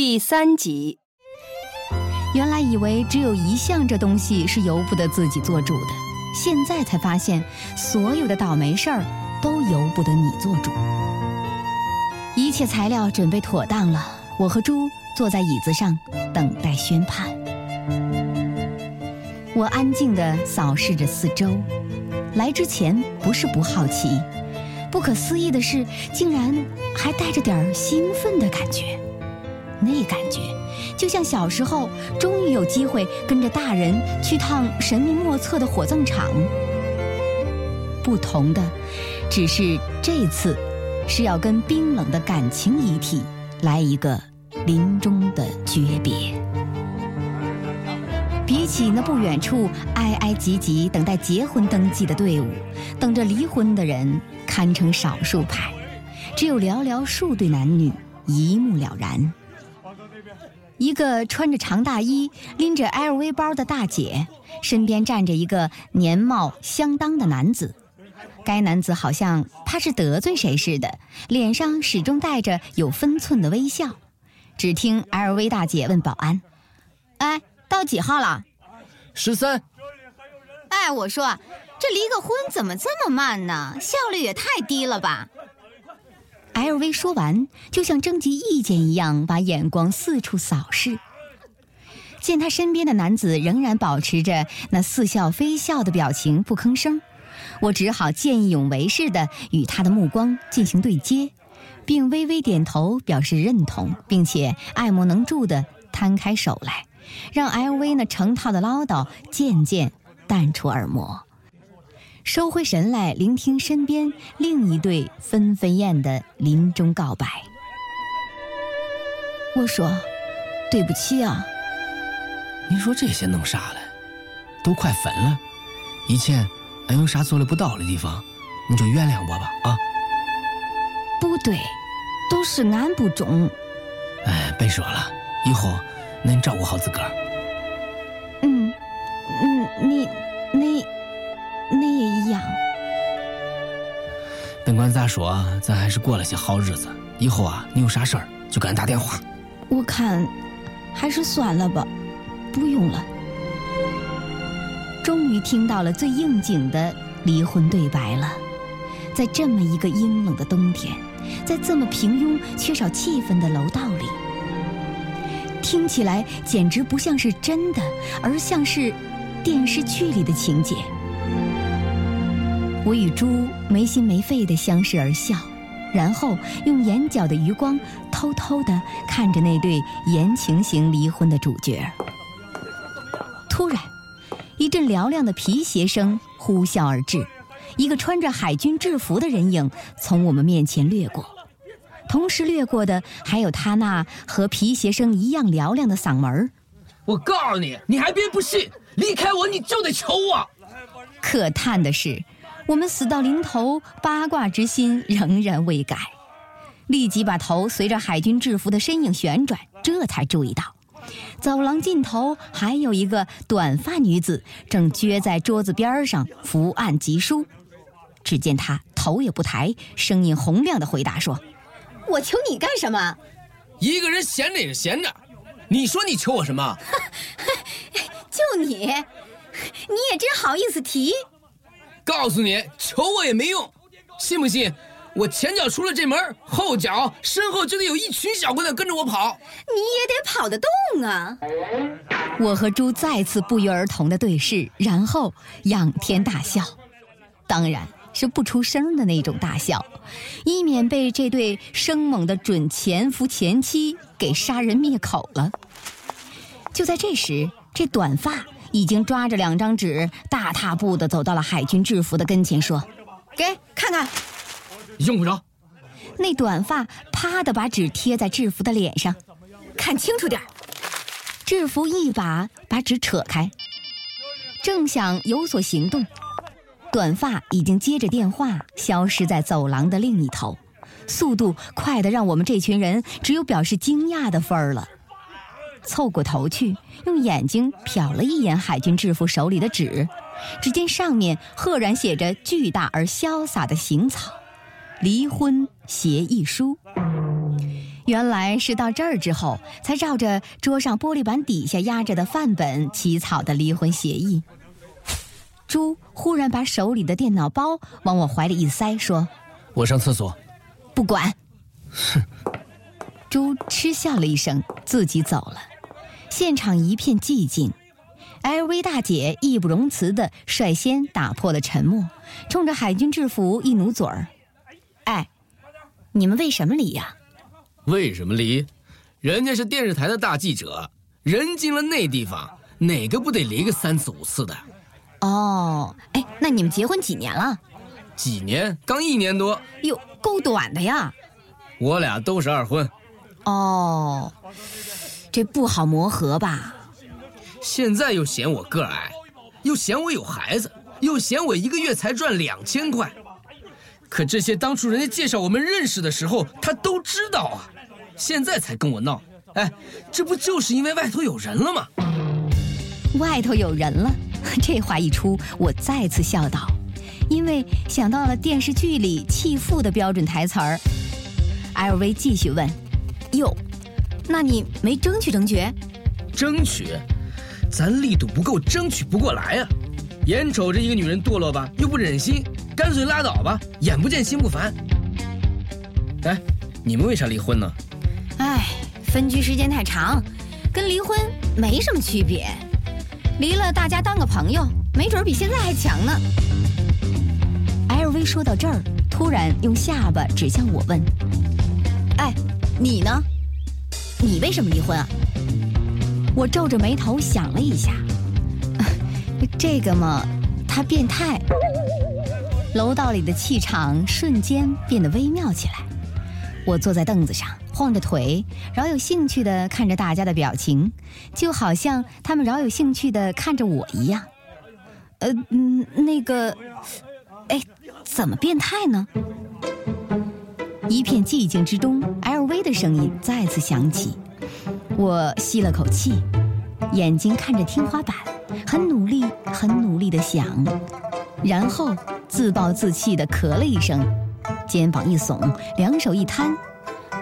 第三集。原来以为只有一项这东西是由不得自己做主的，现在才发现，所有的倒霉事儿都由不得你做主。一切材料准备妥当了，我和猪坐在椅子上等待宣判。我安静地扫视着四周，来之前不是不好奇，不可思议的是，竟然还带着点兴奋的感觉。那感觉，就像小时候终于有机会跟着大人去趟神秘莫测的火葬场。不同的，只是这次是要跟冰冷的感情遗体来一个临终的诀别。比起那不远处挨挨挤挤等待结婚登记的队伍，等着离婚的人堪称少数派，只有寥寥数对男女一目了然。一个穿着长大衣、拎着 LV 包的大姐，身边站着一个年貌相当的男子。该男子好像怕是得罪谁似的，脸上始终带着有分寸的微笑。只听 LV 大姐问保安：“哎，到几号了？”“十三。”“哎，我说，这离个婚怎么这么慢呢？效率也太低了吧！” LV 说完，就像征集意见一样，把眼光四处扫视。见他身边的男子仍然保持着那似笑非笑的表情，不吭声，我只好见义勇为似的与他的目光进行对接，并微微点头表示认同，并且爱莫能助的摊开手来，让 LV 那成套的唠叨渐渐淡出耳膜。收回神来，聆听身边另一对纷纷燕的临终告白。我说：“对不起啊。”您说这些弄啥嘞？都快分了，以前俺有啥做的不到的地方，你就原谅我吧啊！不对，都是俺不中。哎，别说了，以后恁照顾好自个儿。不管咋说，咱还是过了些好日子。以后啊，你有啥事儿就给俺打电话。我看，还是算了吧，不用了。终于听到了最应景的离婚对白了。在这么一个阴冷的冬天，在这么平庸、缺少气氛的楼道里，听起来简直不像是真的，而像是电视剧里的情节。我与猪没心没肺地相视而笑，然后用眼角的余光偷偷地看着那对言情型离婚的主角。突然，一阵嘹亮的皮鞋声呼啸而至，一个穿着海军制服的人影从我们面前掠过，同时掠过的还有他那和皮鞋声一样嘹亮的嗓门我告诉你，你还别不信，离开我你就得求我。可叹的是。我们死到临头，八卦之心仍然未改，立即把头随着海军制服的身影旋转，这才注意到，走廊尽头还有一个短发女子正撅在桌子边上伏案疾书。只见她头也不抬，声音洪亮的回答说：“我求你干什么？一个人闲着也是闲着，你说你求我什么？就你，你也真好意思提。”告诉你，求我也没用，信不信？我前脚出了这门，后脚身后就得有一群小姑娘跟着我跑。你也得跑得动啊！我和猪再次不约而同的对视，然后仰天大笑，当然是不出声的那种大笑，以免被这对生猛的准前夫前妻给杀人灭口了。就在这时，这短发。已经抓着两张纸，大踏步的走到了海军制服的跟前，说：“给看看，用不着。”那短发啪的把纸贴在制服的脸上，看清楚点制服一把把纸扯开，正想有所行动，短发已经接着电话消失在走廊的另一头，速度快的让我们这群人只有表示惊讶的份儿了。凑过头去，用眼睛瞟了一眼海军制服手里的纸，只见上面赫然写着巨大而潇洒的行草——离婚协议书。原来是到这儿之后，才照着桌上玻璃板底下压着的范本起草的离婚协议。猪忽然把手里的电脑包往我怀里一塞，说：“我上厕所。”不管。哼。猪嗤笑了一声，自己走了。现场一片寂静。LV 大姐义不容辞地率先打破了沉默，冲着海军制服一努嘴儿：“哎，你们为什么离呀？”为什么离？人家是电视台的大记者，人进了那地方，哪个不得离个三次五次的？哦，哎，那你们结婚几年了？几年？刚一年多。哟，够短的呀。我俩都是二婚。哦，这不好磨合吧？现在又嫌我个矮，又嫌我有孩子，又嫌我一个月才赚两千块。可这些当初人家介绍我们认识的时候，他都知道啊。现在才跟我闹，哎，这不就是因为外头有人了吗？外头有人了，这话一出，我再次笑道，因为想到了电视剧里弃妇的标准台词儿。LV 继续问：“哟，那你没争取争取？争取？咱力度不够，争取不过来啊！眼瞅着一个女人堕落吧，又不忍心，干脆拉倒吧，眼不见心不烦。哎，你们为啥离婚呢？”哎，分居时间太长，跟离婚没什么区别。离了，大家当个朋友，没准比现在还强呢。LV 说到这儿，突然用下巴指向我问：“哎，你呢？你为什么离婚啊？”我皱着眉头想了一下，这个嘛，他变态。楼道里的气场瞬间变得微妙起来。我坐在凳子上。晃着腿，饶有兴趣地看着大家的表情，就好像他们饶有兴趣地看着我一样。呃，嗯，那个，哎，怎么变态呢？一片寂静之中，LV 的声音再次响起。我吸了口气，眼睛看着天花板，很努力、很努力的想，然后自暴自弃的咳了一声，肩膀一耸，两手一摊。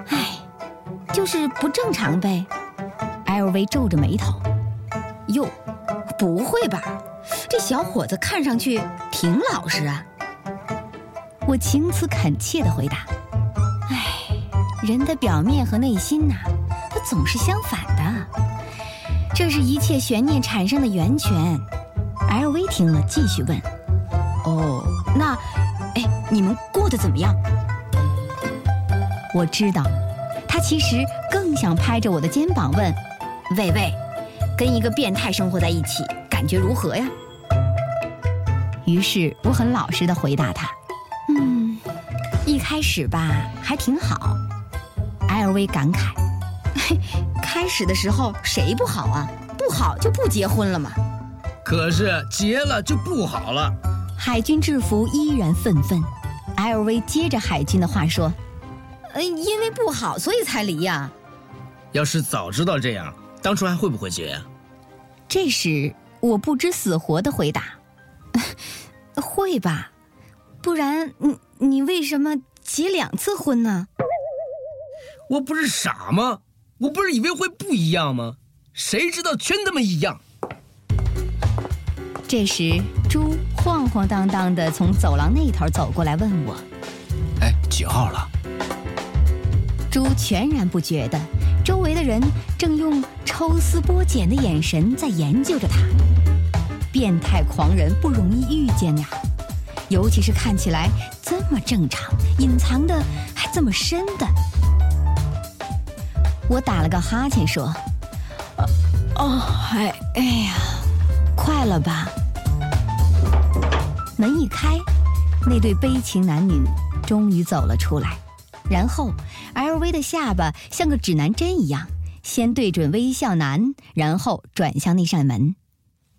唉就是不正常呗，LV 皱着眉头。哟，不会吧？这小伙子看上去挺老实啊。我情辞恳切的回答：“，人的表面和内心呐，它总是相反的。这是一切悬念产生的源泉。”LV 听了，继续问：“哦，那，哎，你们过得怎么样？”我知道。他其实更想拍着我的肩膀问：“喂喂，跟一个变态生活在一起，感觉如何呀？”于是我很老实的回答他：“嗯，一开始吧还挺好。”LV 感慨：“ 开始的时候谁不好啊？不好就不结婚了嘛。”可是结了就不好了。海军制服依然愤愤。LV 接着海军的话说。嗯，因为不好，所以才离呀。要是早知道这样，当初还会不会结呀？这时我不知死活的回答：“ 会吧，不然你你为什么结两次婚呢？”我不是傻吗？我不是以为会不一样吗？谁知道全他妈一样。这时，猪晃晃荡荡的从走廊那头走过来，问我：“哎，几号了？”猪全然不觉得，周围的人正用抽丝剥茧的眼神在研究着他。变态狂人不容易遇见呀，尤其是看起来这么正常，隐藏的还这么深的。我打了个哈欠说：“哦，哎，哎呀，快了吧？”门一开，那对悲情男女终于走了出来。然后，LV 的下巴像个指南针一样，先对准微笑男，然后转向那扇门。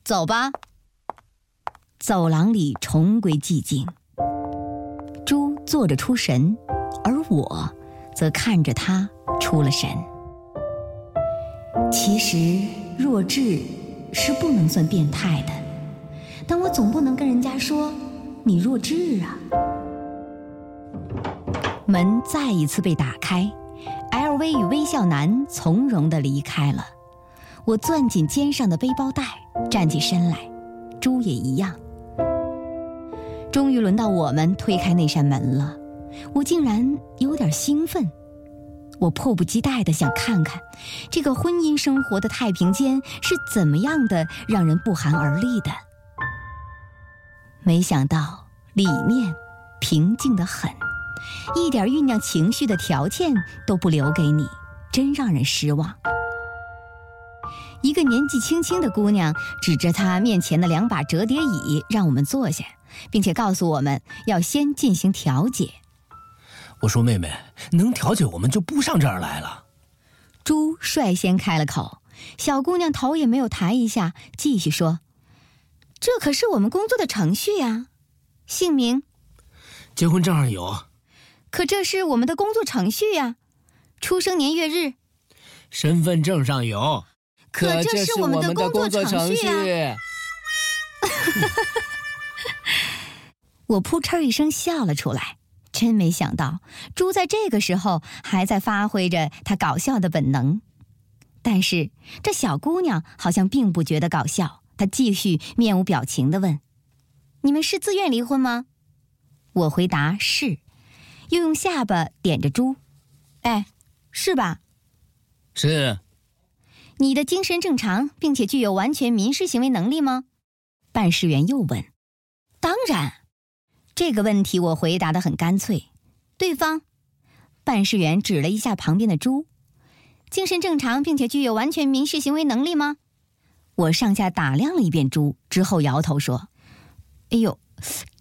走吧。走廊里重归寂静。猪坐着出神，而我则看着他出了神。其实弱智是不能算变态的，但我总不能跟人家说你弱智啊。门再一次被打开，LV 与微笑男从容的离开了。我攥紧肩上的背包带，站起身来。猪也一样。终于轮到我们推开那扇门了，我竟然有点兴奋。我迫不及待地想看看，这个婚姻生活的太平间是怎么样的让人不寒而栗的。没想到里面平静的很，一点酝酿情绪的条件都不留给你，真让人失望。一个年纪轻轻的姑娘指着她面前的两把折叠椅，让我们坐下，并且告诉我们要先进行调解。我说：“妹妹，能调解，我们就不上这儿来了。”猪率先开了口，小姑娘头也没有抬一下，继续说：“这可是我们工作的程序呀，姓名，结婚证上有，可这是我们的工作程序呀，出生年月日，身份证上有，可这是我们的工作程序啊。”我扑哧一声笑了出来。真没想到，猪在这个时候还在发挥着他搞笑的本能。但是这小姑娘好像并不觉得搞笑，她继续面无表情地问：“你们是自愿离婚吗？”我回答是，又用下巴点着猪：“哎，是吧？”“是。”“你的精神正常，并且具有完全民事行为能力吗？”办事员又问。“当然。”这个问题我回答的很干脆。对方，办事员指了一下旁边的猪，精神正常并且具有完全民事行为能力吗？我上下打量了一遍猪之后，摇头说：“哎呦，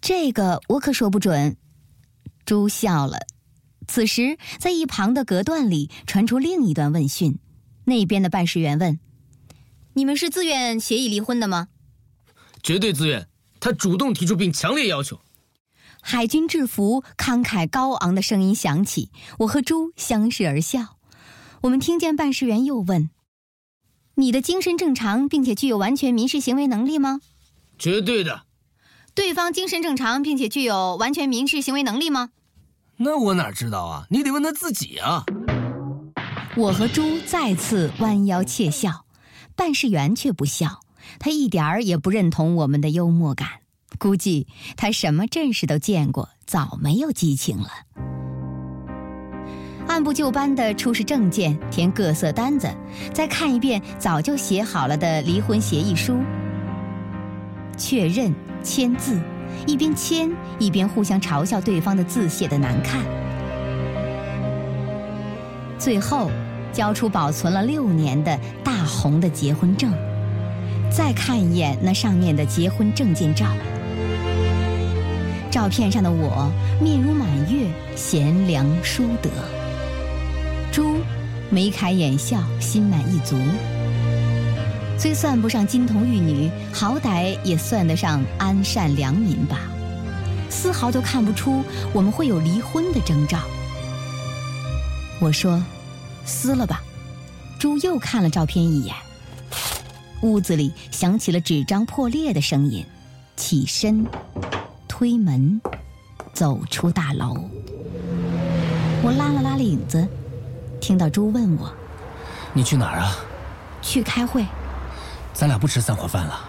这个我可说不准。”猪笑了。此时，在一旁的隔断里传出另一段问讯，那边的办事员问：“你们是自愿协议离婚的吗？”“绝对自愿。”他主动提出并强烈要求。海军制服慷慨高昂的声音响起，我和猪相视而笑。我们听见办事员又问：“你的精神正常，并且具有完全民事行为能力吗？”“绝对的。”“对方精神正常，并且具有完全民事行为能力吗？”“那我哪知道啊？你得问他自己啊。”我和猪再次弯腰窃笑，办事员却不笑，他一点儿也不认同我们的幽默感。估计他什么阵势都见过，早没有激情了。按部就班的出示证件，填各色单子，再看一遍早就写好了的离婚协议书，确认签字，一边签一边互相嘲笑对方的字写的难看。最后，交出保存了六年的大红的结婚证，再看一眼那上面的结婚证件照。照片上的我面如满月，贤良淑德。猪眉开眼笑，心满意足。虽算不上金童玉女，好歹也算得上安善良民吧。丝毫都看不出我们会有离婚的征兆。我说：“撕了吧。”猪又看了照片一眼。屋子里响起了纸张破裂的声音，起身。推门，走出大楼。我拉了拉领子，听到猪问我：“你去哪儿啊？”“去开会。”“咱俩不吃散伙饭了。”“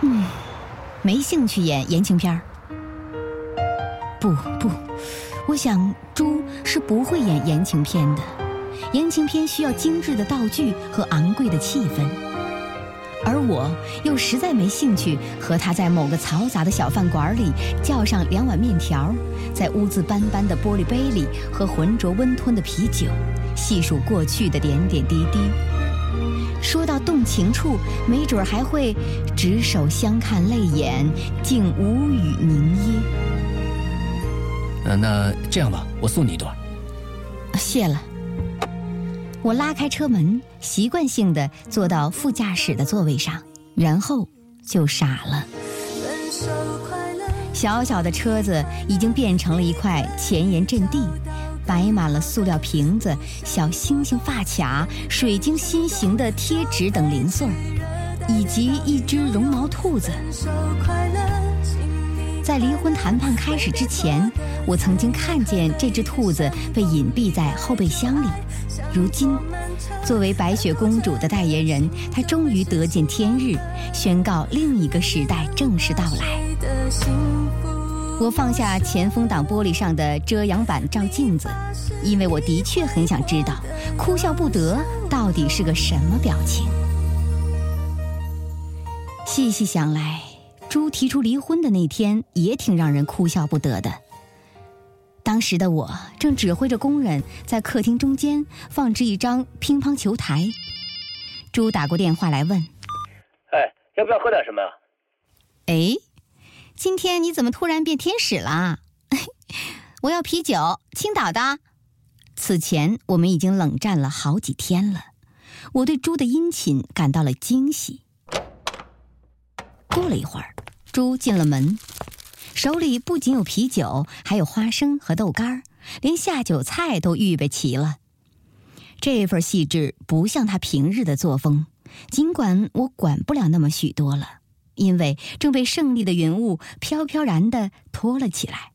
嗯，没兴趣演言情片儿。”“不不，我想猪是不会演言情片的。言情片需要精致的道具和昂贵的气氛。”而我又实在没兴趣和他在某个嘈杂的小饭馆里叫上两碗面条，在污渍斑斑的玻璃杯里喝浑浊温吞的啤酒，细数过去的点点滴滴。说到动情处，没准还会执手相看泪眼，竟无语凝噎。呃，那这样吧，我送你一段。谢了。我拉开车门，习惯性的坐到副驾驶的座位上，然后就傻了。小小的车子已经变成了一块前沿阵地，摆满了塑料瓶子、小星星发卡、水晶心形的贴纸等零碎，以及一只绒毛兔子。在离婚谈判开始之前，我曾经看见这只兔子被隐蔽在后备箱里，如今，作为白雪公主的代言人，她终于得见天日，宣告另一个时代正式到来。我放下前风挡玻璃上的遮阳板照镜子，因为我的确很想知道，哭笑不得到底是个什么表情。细细想来，猪提出离婚的那天也挺让人哭笑不得的。当时的我正指挥着工人在客厅中间放置一张乒乓球台，猪打过电话来问：“哎，要不要喝点什么？”哎。今天你怎么突然变天使啦？我要啤酒，青岛的。此前我们已经冷战了好几天了，我对猪的殷勤感到了惊喜。过了一会儿，猪进了门，手里不仅有啤酒，还有花生和豆干儿，连下酒菜都预备齐了。这份细致不像他平日的作风，尽管我管不了那么许多了。因为正被胜利的云雾飘飘然的托了起来，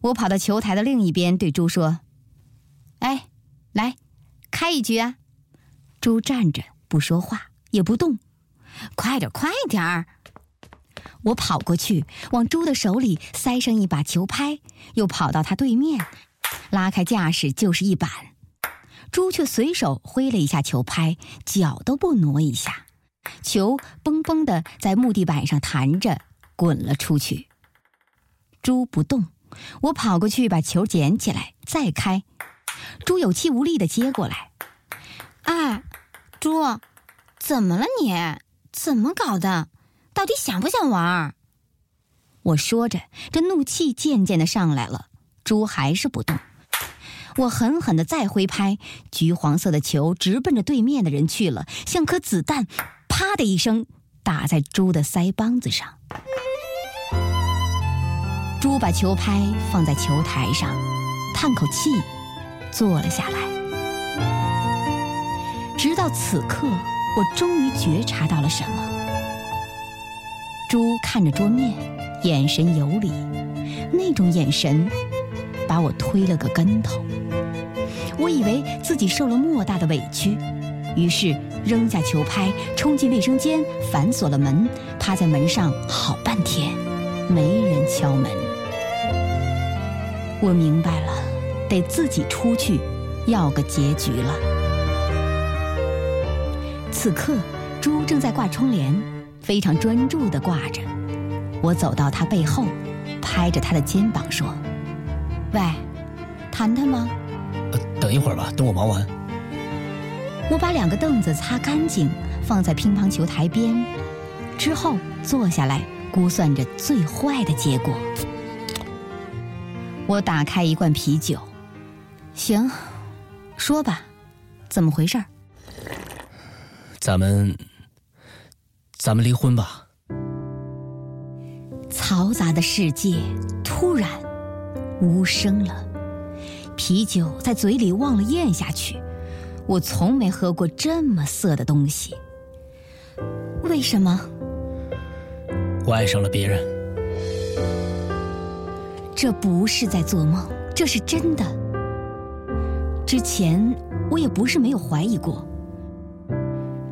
我跑到球台的另一边，对猪说：“哎，来，开一局啊！”猪站着不说话，也不动。快点，快点儿！我跑过去，往猪的手里塞上一把球拍，又跑到他对面，拉开架势就是一板。猪却随手挥了一下球拍，脚都不挪一下。球嘣嘣的在木地板上弹着，滚了出去。猪不动，我跑过去把球捡起来，再开。猪有气无力的接过来。哎，猪，怎么了你？怎么搞的？到底想不想玩？我说着，这怒气渐渐的上来了。猪还是不动。我狠狠的再挥拍，橘黄色的球直奔着对面的人去了，像颗子弹。啪的一声，打在猪的腮帮子上。猪把球拍放在球台上，叹口气，坐了下来。直到此刻，我终于觉察到了什么。猪看着桌面，眼神游离，那种眼神把我推了个跟头。我以为自己受了莫大的委屈。于是扔下球拍，冲进卫生间，反锁了门，趴在门上好半天，没人敲门。我明白了，得自己出去，要个结局了。此刻，猪正在挂窗帘，非常专注地挂着。我走到他背后，拍着他的肩膀说：“喂，谈谈吗？”“呃，等一会儿吧，等我忙完。”我把两个凳子擦干净，放在乒乓球台边，之后坐下来，估算着最坏的结果。我打开一罐啤酒，行，说吧，怎么回事儿？咱们，咱们离婚吧。嘈杂的世界突然无声了，啤酒在嘴里忘了咽下去。我从没喝过这么涩的东西。为什么？我爱上了别人。这不是在做梦，这是真的。之前我也不是没有怀疑过。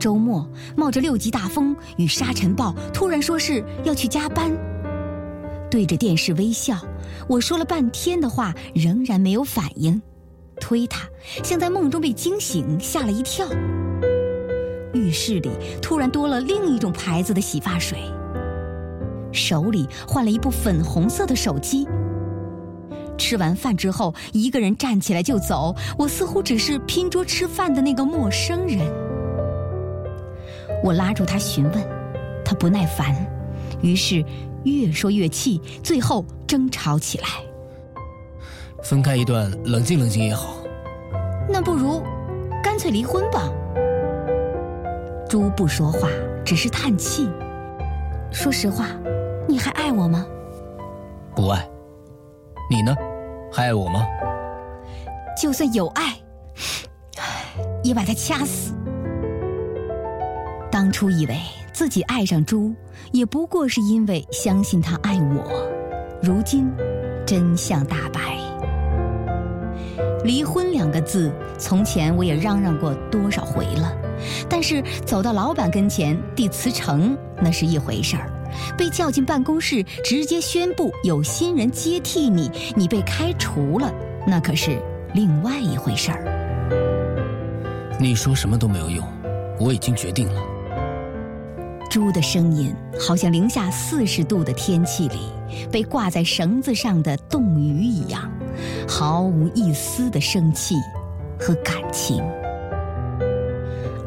周末冒着六级大风与沙尘暴，突然说是要去加班，对着电视微笑。我说了半天的话，仍然没有反应。推他，像在梦中被惊醒，吓了一跳。浴室里突然多了另一种牌子的洗发水。手里换了一部粉红色的手机。吃完饭之后，一个人站起来就走。我似乎只是拼桌吃饭的那个陌生人。我拉住他询问，他不耐烦，于是越说越气，最后争吵起来。分开一段，冷静冷静也好。那不如，干脆离婚吧。猪不说话，只是叹气。说实话，你还爱我吗？不爱。你呢？还爱我吗？就算有爱，也把他掐死。当初以为自己爱上猪，也不过是因为相信他爱我。如今。真相大白。离婚两个字，从前我也嚷嚷过多少回了，但是走到老板跟前递辞呈那是一回事儿，被叫进办公室直接宣布有新人接替你，你被开除了，那可是另外一回事儿。你说什么都没有用，我已经决定了。猪的声音好像零下四十度的天气里被挂在绳子上的冻鱼一样，毫无一丝的生气和感情。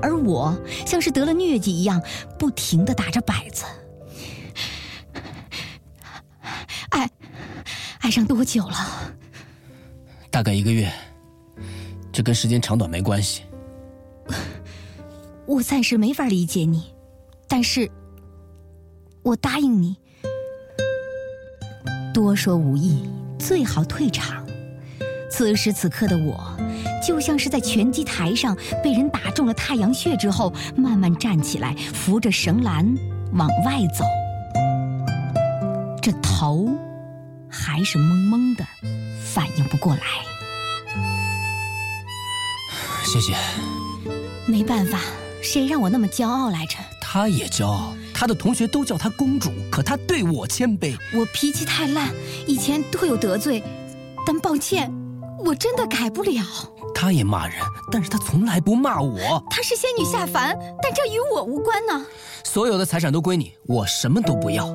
而我像是得了疟疾一样，不停的打着摆子。爱，爱上多久了？大概一个月，这跟时间长短没关系。我暂时没法理解你，但是，我答应你。多说无益，最好退场。此时此刻的我，就像是在拳击台上被人打中了太阳穴之后，慢慢站起来，扶着绳栏往外走。这头还是懵懵的，反应不过来。谢谢。没办法。谁让我那么骄傲来着？他也骄傲，她的同学都叫她公主，可她对我谦卑。我脾气太烂，以前多有得罪，但抱歉，我真的改不了。她也骂人，但是她从来不骂我。她是仙女下凡，但这与我无关呢。所有的财产都归你，我什么都不要。